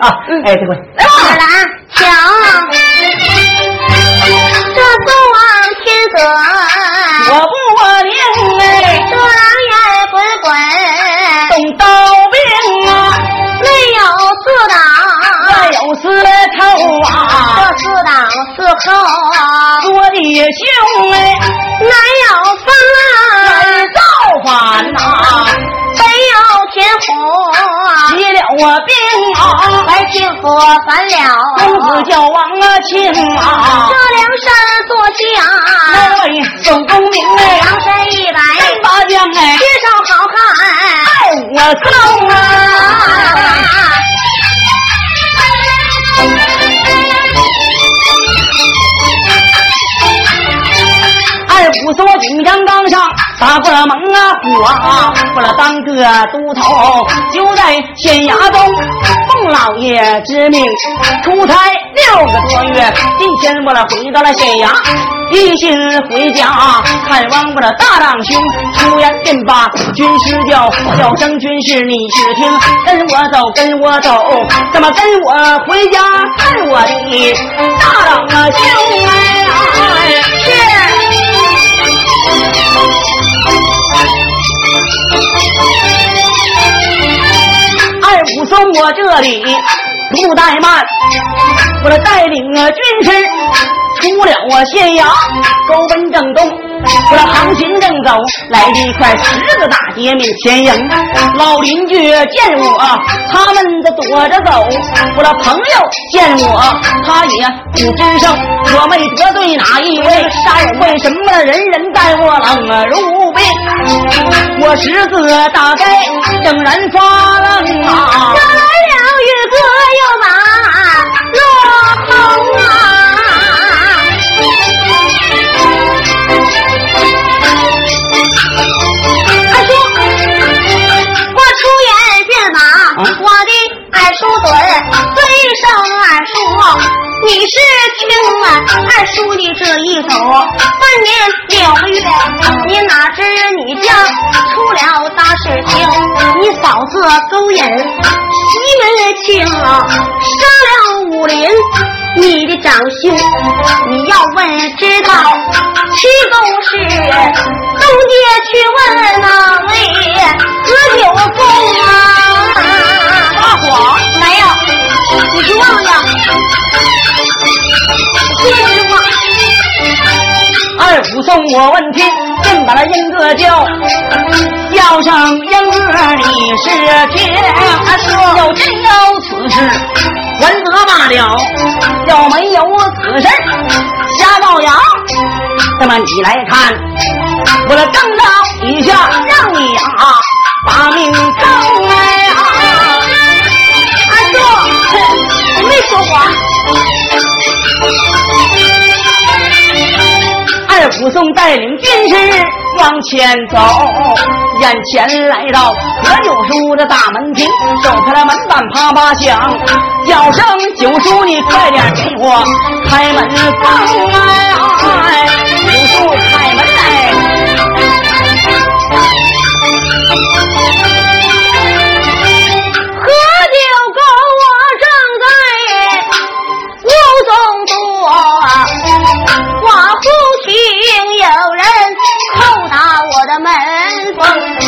啊，哎，这回来了啊，瞧，这东王天子，我不听哎，这狼烟滚滚，动刀兵啊，内有四党，外有四头啊，这四党四后，多的凶哎，南有风儿造反呐，北有天火，急了我兵啊，来天火反了，公子叫王啊庆啊，这梁山坐下，那位宋公明哎，梁山一百八将哎，介绍好汉爱我宋啊。打过了猛啊虎啊，过了当个都头，就在县衙中奉老爷之命出差六个多月。今天我了回到了县衙，一心回家看望我的大长兄。出言便把军师叫，叫声军师你去听，跟我走，跟我走，怎么跟我回家看我的大长兄哎？是。”二武松，我这里不怠慢，我来带领啊军师出了我县衙，勾奔正东。我这行行正走，来了一块十字大街面前迎。老邻居见我，他们都躲着走。我的朋友见我，他也不吱声。我没得罪哪一位杀人？为什么人人待我冷如冰？我十字大街正然发愣啊！来了玉哥又把落红啊？我的二叔嘴尊声二叔，你是听啊？二叔你这一走，半年六个月，你哪知你家出了大事情？你嫂子勾引西门庆，杀了武林，你的长兄，你要问知道，七公是东街去问哪位何九公啊？我没有，你是忘了。说实话，二虎送，我问天，正把那英哥叫，叫上英哥，你是天。说要真有此事，还则罢了；要没有此事，瞎造谣。那么你来看，我的正道一下，让你啊把命二虎松带领军师往前走，眼前来到何九叔的大门厅，手开了门板啪啪响，叫声九叔你快点给我开门放哎！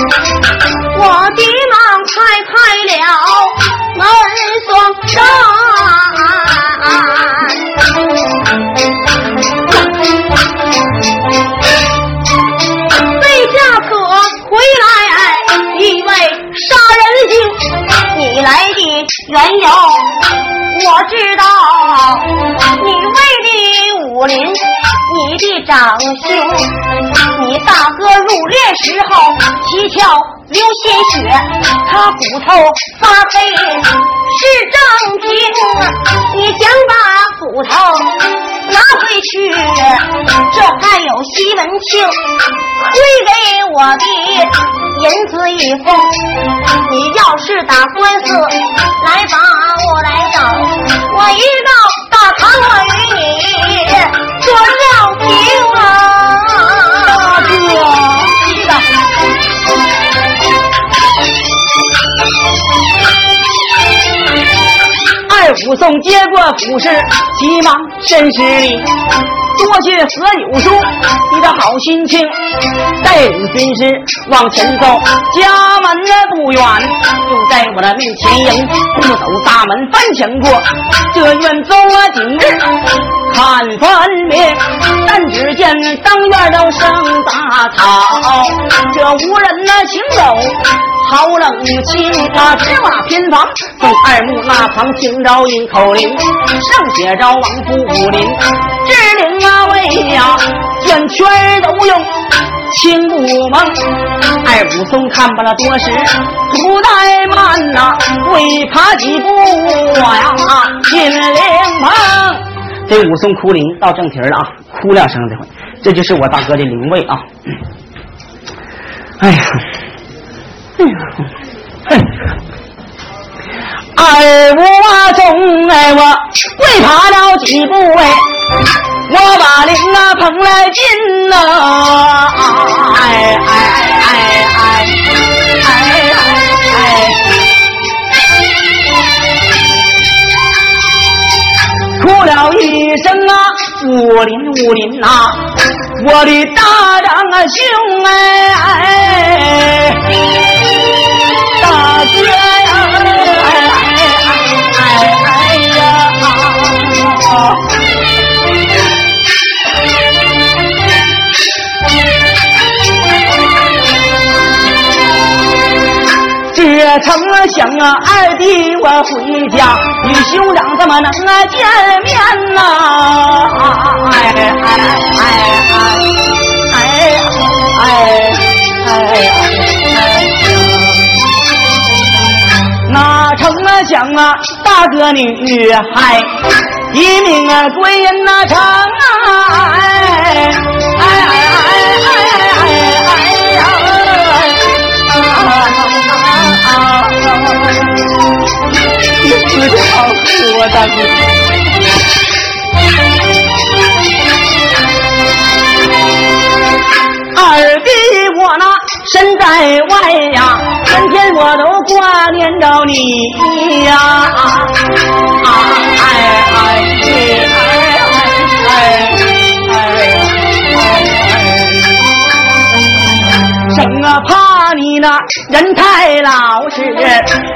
我急忙开开了门双扇。魏家可回来一位杀人精，你来的缘由我知道，你为的武林，你的长兄。你大哥入殓时候，七窍流鲜血，他骨头发黑是正经。你想把骨头拿回去，这还有西门庆会给我的银子一封。你要是打官司送接过府事，急忙深施礼。多谢何有叔，你的好心情，带领军师往前走，家门呢不远，就在我的面前迎，不走大门翻墙过，这院走啊今日看分明，但只见当院都生杂草，这无人那行走好冷清啊，只瓦偏房送二木那旁听着一口令，上写着王府武林之令啊。为呀，卷圈都用青布蒙。二武松看罢了多时，不怠慢呐，未爬几步呀，进灵棚。这武松哭灵到正题了啊，哭两声这回，这就是我大哥的灵位啊。哎呀，哎二武松哎，我跪爬了几步哎。我把铃啊捧来进呐，哎哎哎哎哎哎哎，哭了一声啊，武林武林呐，我的大长兄哎，大哥呀，成想啊，二弟我回家与兄长怎么能啊见面呐？哎哎哎哎哎哎哎！哪成想啊，大哥女孩一命啊归人哪成啊？哎哎哎哎你死的好苦啊，大哥！二弟我那身在外呀，天天我都挂念着你呀！哎哎哎哎哎！生啊怕。你那人太老实，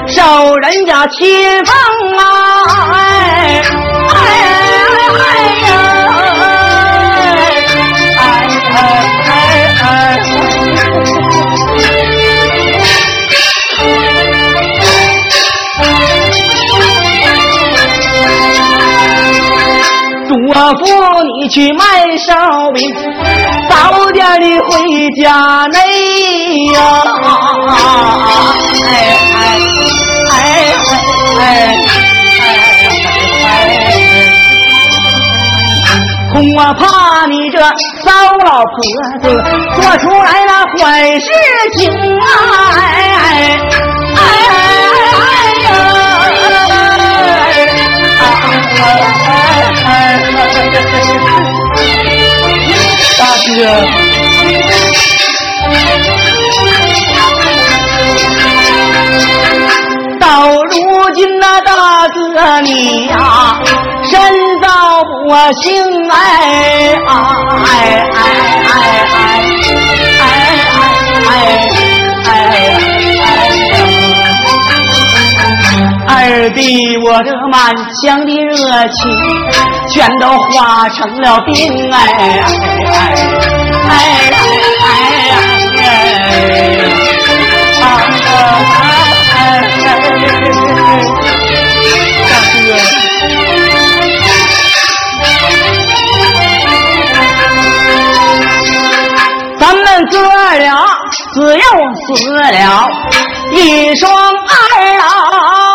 受人家欺负啊！哎哎哎呀！哎哎哎哎！多扶你去卖烧饼，早点的回家嘞。呀，哎哎哎哎哎！恐我怕你这骚老婆子做出来了坏事情啊！哎哎哎呀！大哥。到如今那大哥你呀，身遭不幸哎哎哎哎哎哎哎哎哎哎二弟，我这满腔的热情全都化成了冰哎哎哎哎哎哎！咱们咱们哥俩只有死了一双二老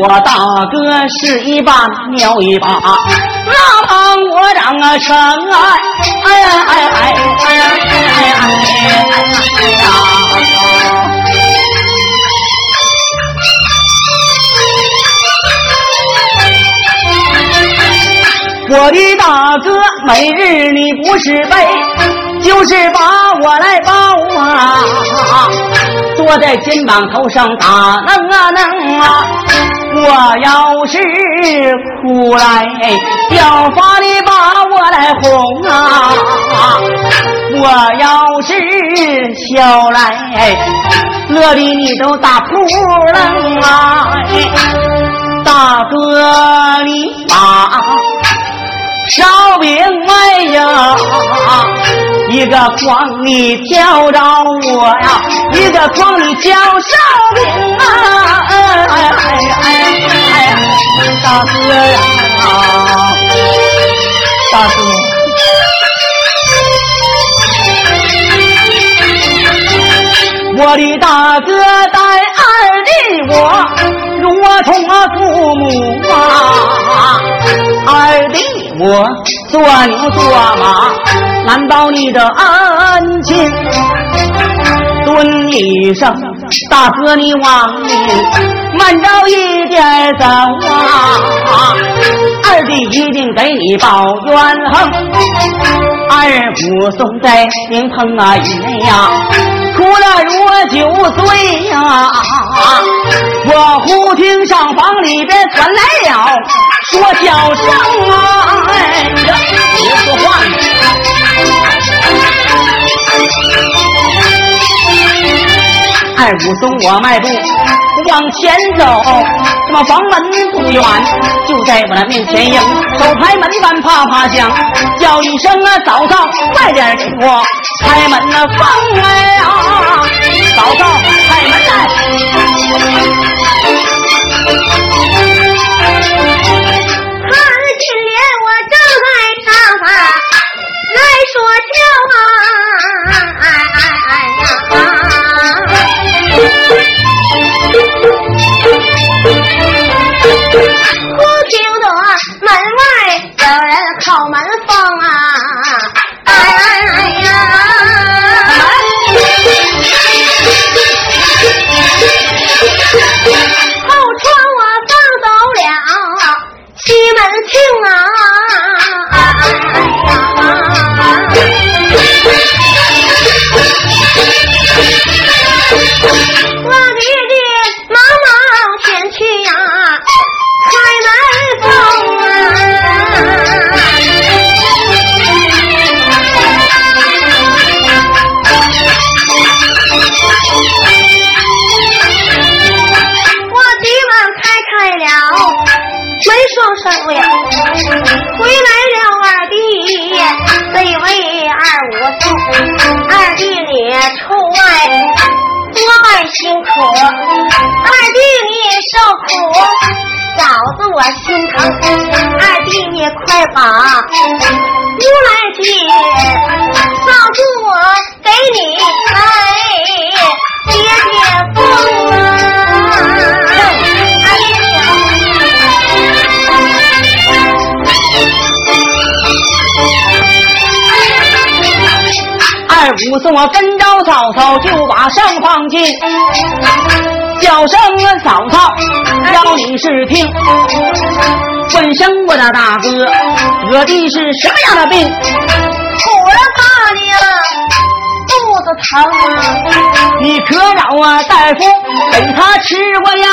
我大哥是一把鸟一把。那帮我长啊成啊，哎呀哎呀哎呀哎呀哎呀哎呀！我的大哥，每日你不是背，就是把我来抱啊，坐在肩膀头上打能啊能啊，我要是哭来，要法你把我来哄啊，我要是笑来，乐的你都打扑棱啊，大哥你把。烧饼卖呀，一个筐里挑着我呀，一个筐里挑烧饼啊！哎呀哎哎哎，大哥呀，大哥，我的大哥带二弟我。如同我父母啊，二弟我做牛做马，难保你的恩情。尊一声，大哥你往里慢着一点走啊，二弟一定给你报冤恨。二虎送在灵棚啊爷呀。哭了如酒醉呀！我忽听上房里边传来了说笑声啊！哎，别说话。二武松，我迈步往前走，什么房门不远，就在我的面前迎，手拍门板啪啪响，叫一声啊嫂嫂，快点给我开门啊放哎不送我跟着嫂嫂就把上放进，叫声嫂嫂，要你是听。问声我的大哥，得的是什么样的病？苦了他娘，子疼啊！你可让啊大夫给他吃过药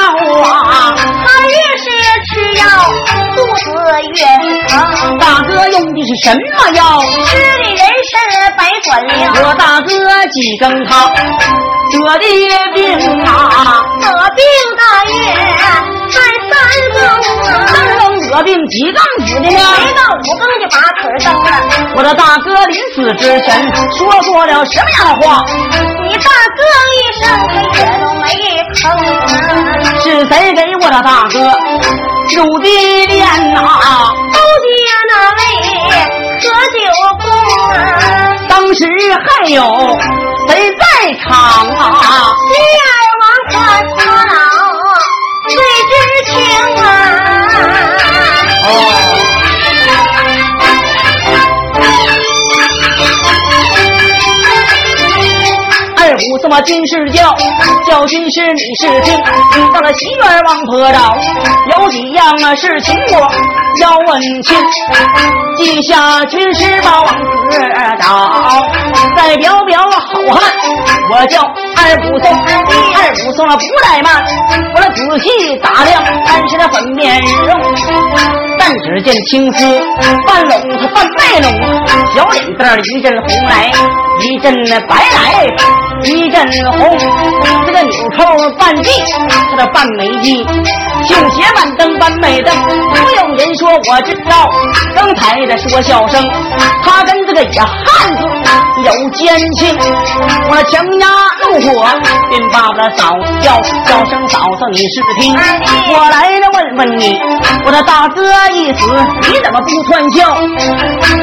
啊？他越是吃药，肚子越疼。大哥用的是什么药？吃的人参白管灵。我大哥几更他得的病啊？得病大月才三更啊！三更得病几更死的呢？没到五更就把腿蹬了。我的大哥临死之前说过了什么样的话？你大哥一声他也都没吭。是谁给我的大哥入的殓呐？都家那位何九公啊！当时还有谁在场啊？女儿王他他老最知情啊！哦。五什么军师叫叫军师你是听。到了西园王婆找，有几样啊事情我要问清。记下军师把王子找，再表表好汉，我叫二武松，二武松了不怠慢，我来仔细打量，看是那粉面容。但只见青丝半拢他半卖拢，小脸蛋一阵红来，一阵白来，一阵红。这个纽扣半系，他的半没系，绣鞋半蹬半没蹬。不用人说，我知道，刚才的说笑声，他跟这个野汉子有奸情。我强压怒火，便把我嫂叫叫声嫂嫂，你是听？我来了问问你，我的大哥一死，你怎么不窜笑？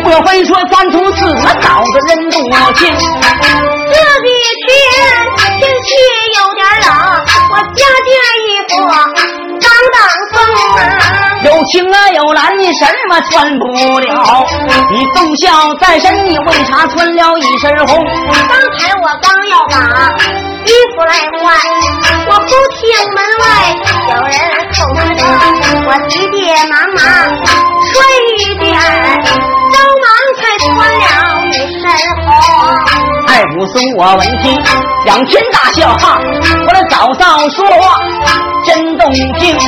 莫非说三从四德嫂子人不亲？这几天天气有点冷，我加件衣服挡挡风啊。有情啊有蓝，你什么穿不了？你忠孝在身，你为啥穿了一身红？刚才我刚要把衣服来换，我忽听门外有人叩门，我急急忙忙穿一件，慌忙才穿了一身红。太武松，我闻听仰天大笑哈！我的嫂嫂说话真动听，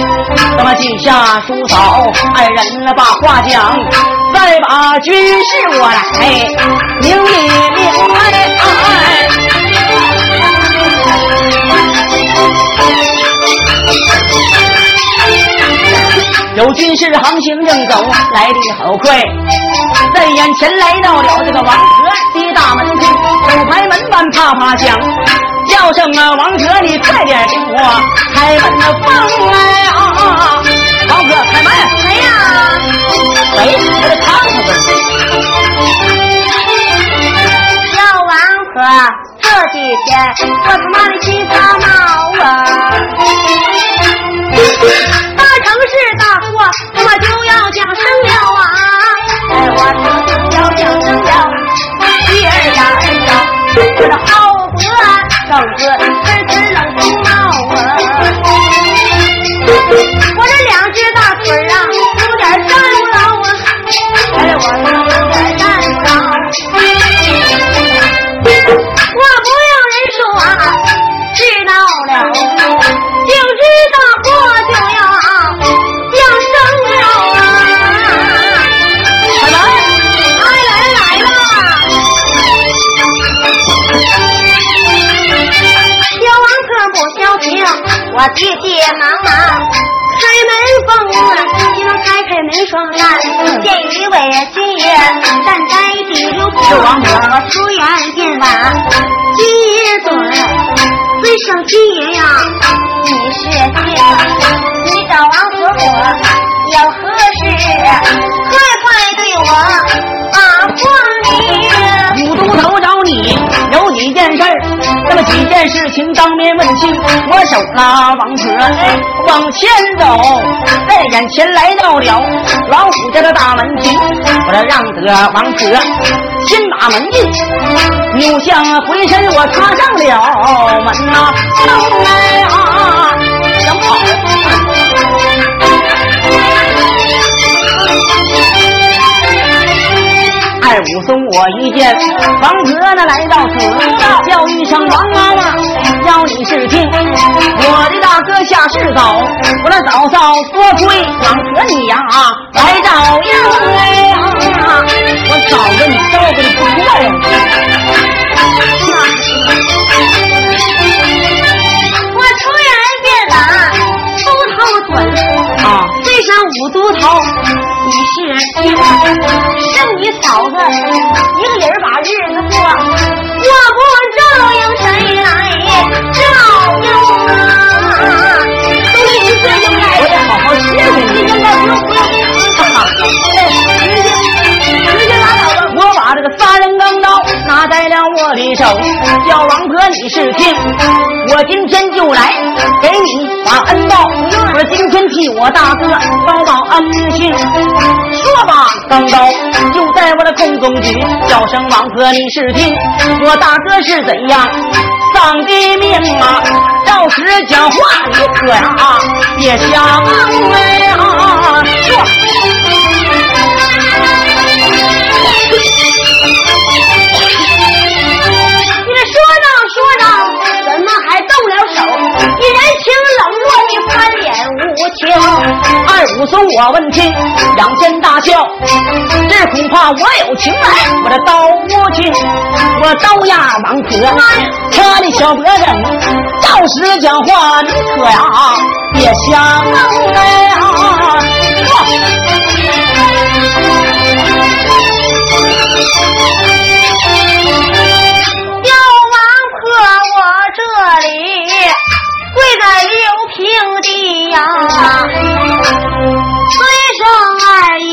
那么记下叔嫂二人把话讲，再把军事我来明里明哎。有军士航行正走，来的好快，在眼前来到了这个王河的大门厅，手拍门板啪啪响，叫声啊王河你快点给我开门的放来啊！王河开门，谁呀？喂，我的看看吧。小王河，这几天我他妈的心发毛啊！大城市大祸，我就要降生了啊！哎，我就要降生了，一儿呀儿呀，爷呀，你是事情当面问清。我手拉王河往前走，在眼前来到了老虎家的大门厅，我这让得王河先把门进，扭向回身我插上了门呐、啊，想跑。二武松，我一见王哥呢来到此，叫一声我的嫂嫂多亏王哥你呀来照应哎呀，我嫂子你照顾的不错呀。我突然变晚，秃头准啊这山五都头，你是亲，剩你嫂子一个人把日子过，我不照应谁来照应我把这个杀人钢刀拿在了我的手，叫王婆你是听，我今天就来给你把恩报。我今天替我大哥报报恩情。说吧钢刀就在我的空中举叫声王哥你是听我大哥是怎样丧的命啊到时讲话你可别瞎啊啊说你说着说着怎么还动了手？你人情冷落一番我叫二五叔，我问亲，仰天大笑。这恐怕我有情来，我这刀无情，我刀压王左。车里小脖针，到时讲话你可呀别瞎。啊，崔生二爷，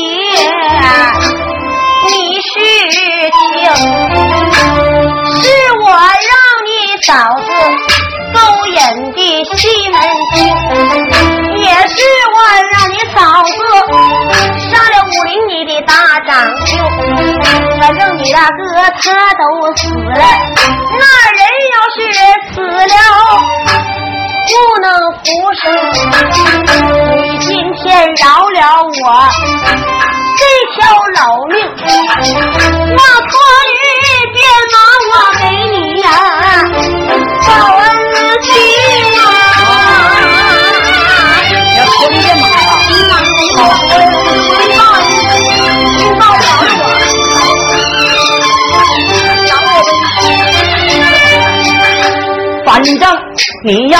你是听，是我让你嫂子勾引的西门庆，也是我让你嫂子杀了武林你的大长兄。反正你大哥他都死了，那人要是死了不能复生。你今天饶了我这条老命，我可以变马我给你呀。报恩情啊！要说你这马呀，好多人回报，回报了我。反正你要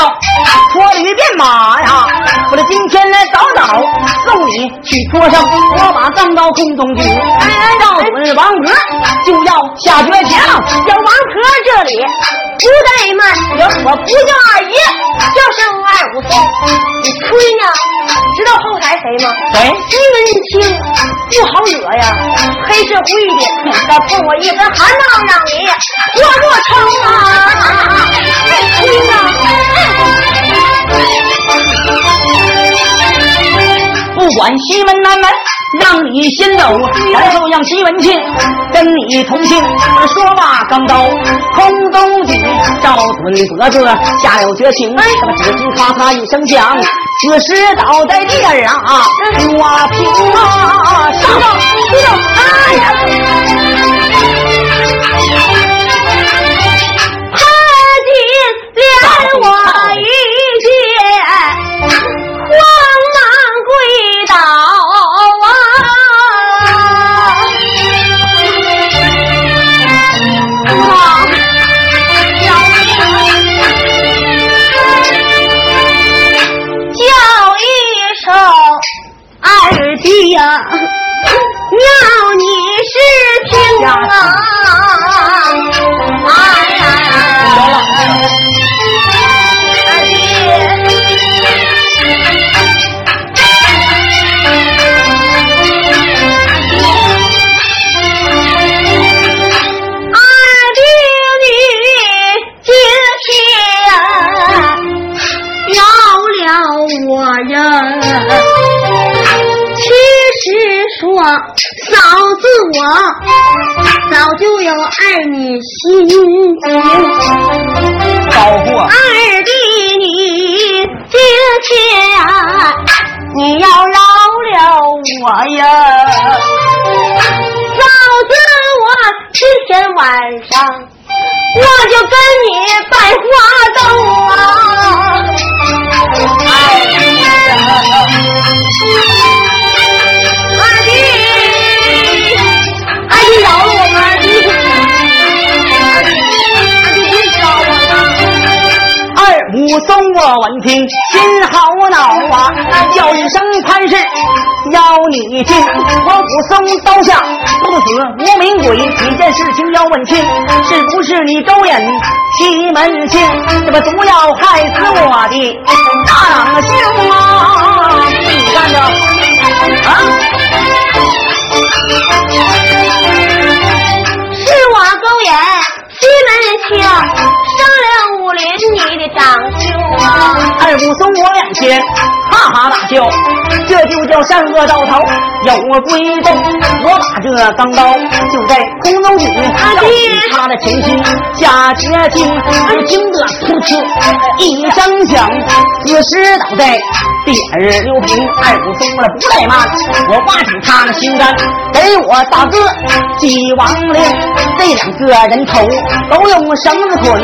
驴便马呀，我这今天来早早送你去坡上，我把钢刀空中举，赵准王婆就要下绝情，小王婆这里。不怠慢，我我不叫二爷，叫声二武松。你吹呢？知道后台谁吗？谁？西门庆，不好惹呀，黑社会的。再碰我一根汗囊，让你活不成啊！吹呢？管西门南门。让你先走，然后让西门庆跟你同行。说罢刚到空中举，赵准脖子下了绝情。他们只听咔嚓一声响，此时倒在地儿啊，花瓶啊，上到上到，哎呀！他竟连我一见，早就爱你心情，保护二弟你今天你要饶了我呀，嫂子我今天晚上我就跟你拜花灯啊，武松，我闻听心好恼啊，叫一声潘氏邀你进，我武松刀下不死无名鬼，几件事情要问清，是不是你勾引西门庆，这么毒要害死我的大郎兄啊？你看着啊？是我勾引西门庆上了武林，你的长兄啊！二武松我两千，哈哈大笑，这就叫善恶到头有归宗。我把这钢刀就在空中举，要取他的前心下绝情。听得噗嗤一声响，此时倒在地儿溜平。二虎松了不怠慢，我挖出他的心肝，给我大哥祭王令。这两个人头都用绳子捆。